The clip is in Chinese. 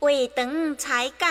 未长才吉